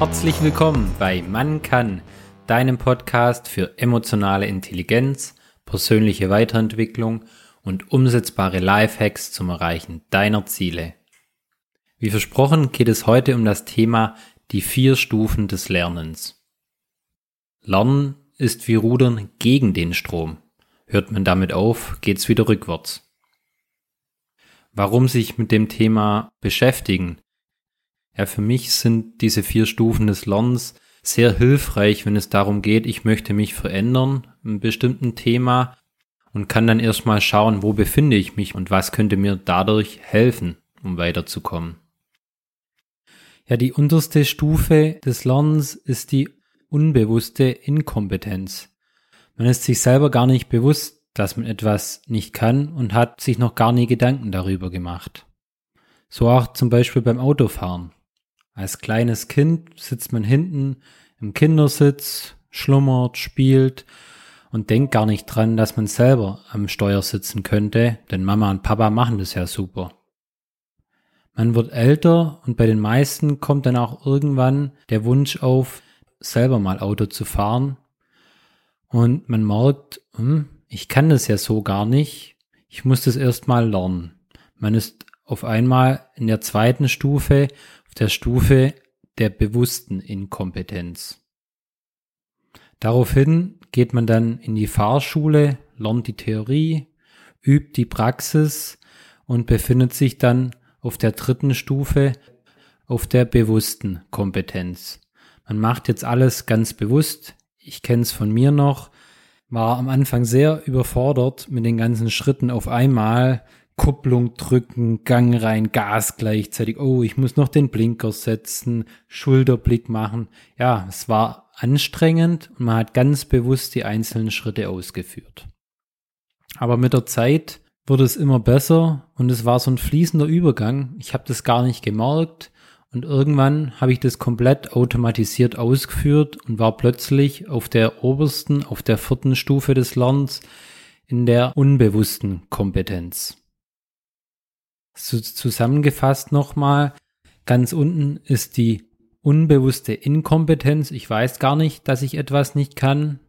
Herzlich willkommen bei Man kann, deinem Podcast für emotionale Intelligenz, persönliche Weiterentwicklung und umsetzbare Lifehacks zum Erreichen deiner Ziele. Wie versprochen geht es heute um das Thema die vier Stufen des Lernens. Lernen ist wie Rudern gegen den Strom. Hört man damit auf, geht's wieder rückwärts. Warum sich mit dem Thema beschäftigen? Ja, für mich sind diese vier Stufen des Lernens sehr hilfreich, wenn es darum geht, ich möchte mich verändern, in einem bestimmten Thema und kann dann erstmal schauen, wo befinde ich mich und was könnte mir dadurch helfen, um weiterzukommen. Ja, die unterste Stufe des Lernens ist die unbewusste Inkompetenz. Man ist sich selber gar nicht bewusst, dass man etwas nicht kann und hat sich noch gar nie Gedanken darüber gemacht. So auch zum Beispiel beim Autofahren. Als kleines Kind sitzt man hinten im Kindersitz, schlummert, spielt und denkt gar nicht dran, dass man selber am Steuer sitzen könnte, denn Mama und Papa machen das ja super. Man wird älter und bei den meisten kommt dann auch irgendwann der Wunsch auf, selber mal Auto zu fahren. Und man merkt, hm, ich kann das ja so gar nicht. Ich muss das erst mal lernen. Man ist auf einmal in der zweiten Stufe auf der Stufe der bewussten Inkompetenz. Daraufhin geht man dann in die Fahrschule, lernt die Theorie, übt die Praxis und befindet sich dann auf der dritten Stufe auf der bewussten Kompetenz. Man macht jetzt alles ganz bewusst. Ich kenne es von mir noch, war am Anfang sehr überfordert mit den ganzen Schritten auf einmal, Kupplung drücken, Gang rein, Gas gleichzeitig. Oh, ich muss noch den Blinker setzen, Schulterblick machen. Ja, es war anstrengend und man hat ganz bewusst die einzelnen Schritte ausgeführt. Aber mit der Zeit wurde es immer besser und es war so ein fließender Übergang. Ich habe das gar nicht gemerkt und irgendwann habe ich das komplett automatisiert ausgeführt und war plötzlich auf der obersten, auf der vierten Stufe des Lernens in der unbewussten Kompetenz. Zusammengefasst nochmal, ganz unten ist die unbewusste Inkompetenz. Ich weiß gar nicht, dass ich etwas nicht kann.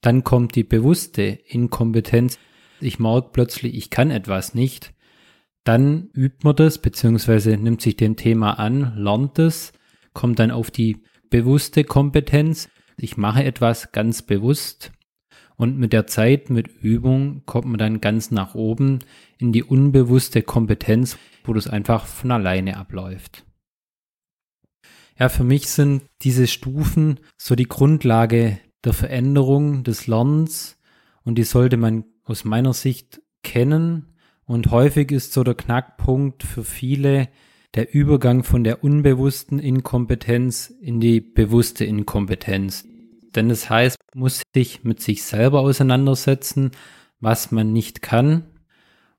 Dann kommt die bewusste Inkompetenz. Ich merke plötzlich, ich kann etwas nicht. Dann übt man das, beziehungsweise nimmt sich dem Thema an, lernt es, kommt dann auf die bewusste Kompetenz. Ich mache etwas ganz bewusst. Und mit der Zeit, mit Übung, kommt man dann ganz nach oben in die unbewusste Kompetenz, wo das einfach von alleine abläuft. Ja, für mich sind diese Stufen so die Grundlage der Veränderung des Lernens und die sollte man aus meiner Sicht kennen. Und häufig ist so der Knackpunkt für viele der Übergang von der unbewussten Inkompetenz in die bewusste Inkompetenz. Denn das heißt, man muss sich mit sich selber auseinandersetzen, was man nicht kann.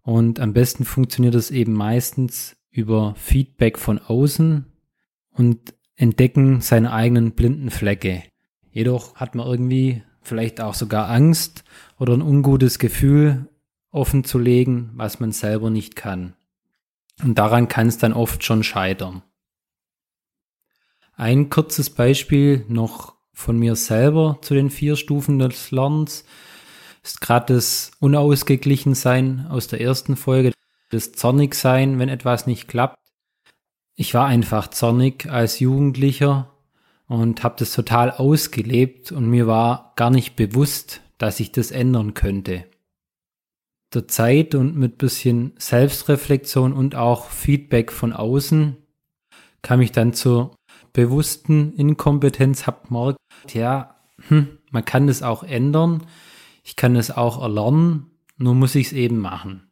Und am besten funktioniert das eben meistens über Feedback von außen und entdecken seine eigenen blinden Flecke. Jedoch hat man irgendwie vielleicht auch sogar Angst oder ein ungutes Gefühl offen zu legen, was man selber nicht kann. Und daran kann es dann oft schon scheitern. Ein kurzes Beispiel noch von mir selber zu den vier Stufen des Lernens ist gerade das Unausgeglichensein aus der ersten Folge, das Zornigsein, wenn etwas nicht klappt. Ich war einfach zornig als Jugendlicher und habe das total ausgelebt und mir war gar nicht bewusst, dass ich das ändern könnte. Der Zeit und mit bisschen Selbstreflexion und auch Feedback von außen kam ich dann zur bewussten Inkompetenz, hab gemerkt, ja, hm, man kann das auch ändern, ich kann es auch erlernen, nur muss ich es eben machen.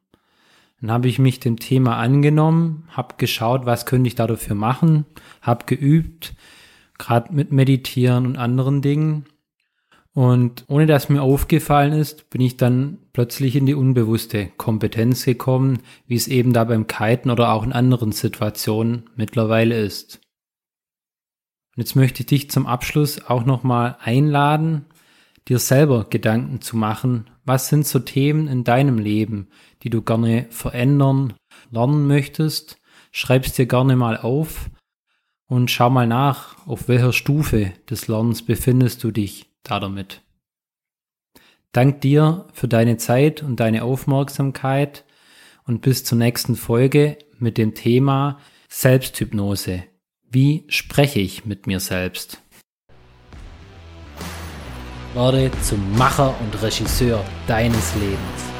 Dann habe ich mich dem Thema angenommen, habe geschaut, was könnte ich da dafür machen, habe geübt, gerade mit Meditieren und anderen Dingen. Und ohne dass mir aufgefallen ist, bin ich dann plötzlich in die unbewusste Kompetenz gekommen, wie es eben da beim Kiten oder auch in anderen Situationen mittlerweile ist. Und jetzt möchte ich dich zum Abschluss auch nochmal einladen, dir selber Gedanken zu machen, was sind so Themen in deinem Leben, die du gerne verändern, lernen möchtest. Schreib's dir gerne mal auf und schau mal nach, auf welcher Stufe des Lernens befindest du dich da damit. Dank dir für deine Zeit und deine Aufmerksamkeit und bis zur nächsten Folge mit dem Thema Selbsthypnose. Wie spreche ich mit mir selbst? Werde zum Macher und Regisseur deines Lebens.